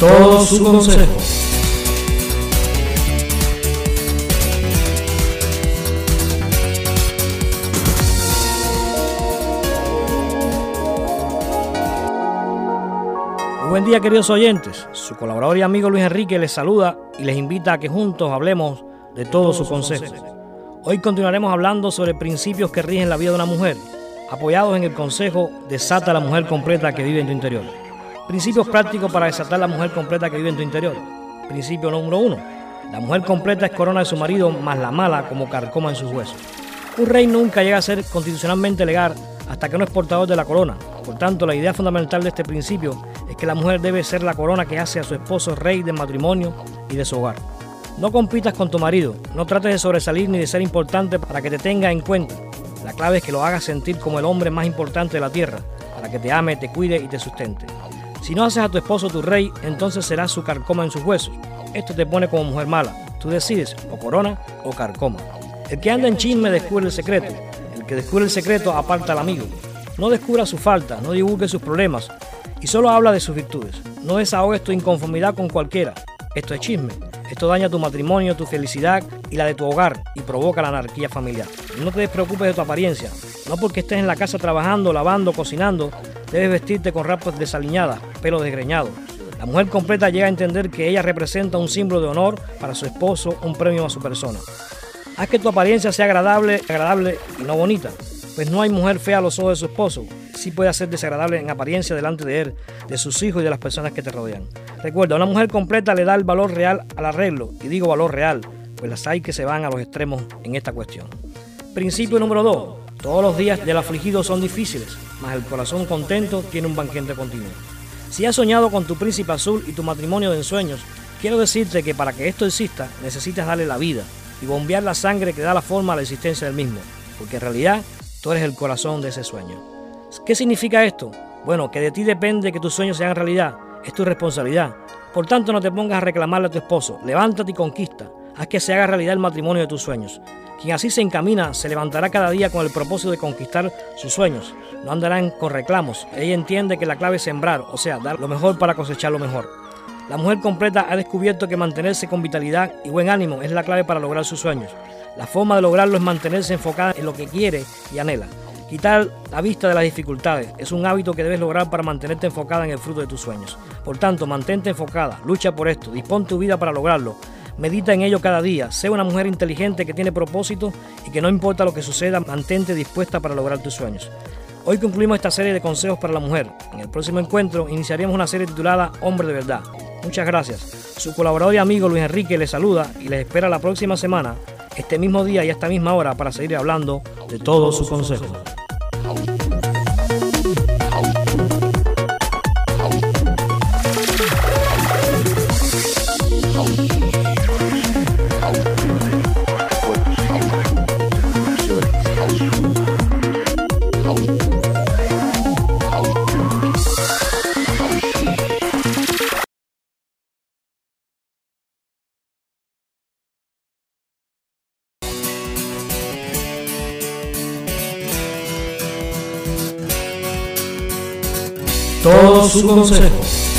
todo su consejo. buen día queridos oyentes, su colaborador y amigo Luis Enrique les saluda y les invita a que juntos hablemos de todo su consejo. Hoy continuaremos hablando sobre principios que rigen la vida de una mujer, apoyados en el consejo Desata la mujer completa que vive en tu interior. Principios prácticos para desatar la mujer completa que vive en tu interior. Principio número uno. La mujer completa es corona de su marido, más la mala como carcoma en sus huesos. Un rey nunca llega a ser constitucionalmente legal hasta que no es portador de la corona. Por tanto, la idea fundamental de este principio es que la mujer debe ser la corona que hace a su esposo rey del matrimonio y de su hogar. No compitas con tu marido, no trates de sobresalir ni de ser importante para que te tenga en cuenta. La clave es que lo hagas sentir como el hombre más importante de la tierra, para que te ame, te cuide y te sustente. Si no haces a tu esposo tu rey, entonces serás su carcoma en sus huesos. Esto te pone como mujer mala. Tú decides o corona o carcoma. El que anda en chisme descubre el secreto. El que descubre el secreto aparta al amigo. No descubra su falta, no divulgue sus problemas y solo habla de sus virtudes. No desahogues tu inconformidad con cualquiera. Esto es chisme. Esto daña tu matrimonio, tu felicidad y la de tu hogar y provoca la anarquía familiar. No te despreocupes de tu apariencia. No porque estés en la casa trabajando, lavando, cocinando, debes vestirte con rapas desaliñadas, pelo desgreñado. La mujer completa llega a entender que ella representa un símbolo de honor para su esposo, un premio a su persona. Haz que tu apariencia sea agradable, agradable y no bonita, pues no hay mujer fea a los ojos de su esposo. Sí puede ser desagradable en apariencia delante de él, de sus hijos y de las personas que te rodean. Recuerda, una mujer completa le da el valor real al arreglo, y digo valor real, pues las hay que se van a los extremos en esta cuestión. Principio número 2. Todos los días del afligido son difíciles, mas el corazón contento tiene un banquete continuo. Si has soñado con tu príncipe azul y tu matrimonio de ensueños, quiero decirte que para que esto exista necesitas darle la vida y bombear la sangre que da la forma a la existencia del mismo, porque en realidad tú eres el corazón de ese sueño. ¿Qué significa esto? Bueno, que de ti depende que tus sueños sean realidad, es tu responsabilidad. Por tanto, no te pongas a reclamarle a tu esposo, levántate y conquista, haz que se haga realidad el matrimonio de tus sueños. Quien así se encamina se levantará cada día con el propósito de conquistar sus sueños. No andarán con reclamos. Ella entiende que la clave es sembrar, o sea, dar lo mejor para cosechar lo mejor. La mujer completa ha descubierto que mantenerse con vitalidad y buen ánimo es la clave para lograr sus sueños. La forma de lograrlo es mantenerse enfocada en lo que quiere y anhela. Quitar la vista de las dificultades es un hábito que debes lograr para mantenerte enfocada en el fruto de tus sueños. Por tanto, mantente enfocada, lucha por esto, dispón tu vida para lograrlo. Medita en ello cada día, sé una mujer inteligente que tiene propósito y que no importa lo que suceda, mantente dispuesta para lograr tus sueños. Hoy concluimos esta serie de consejos para la mujer. En el próximo encuentro iniciaremos una serie titulada Hombre de Verdad. Muchas gracias. Su colaborador y amigo Luis Enrique les saluda y les espera la próxima semana, este mismo día y esta misma hora para seguir hablando de todos sus consejos. Todo su consejo.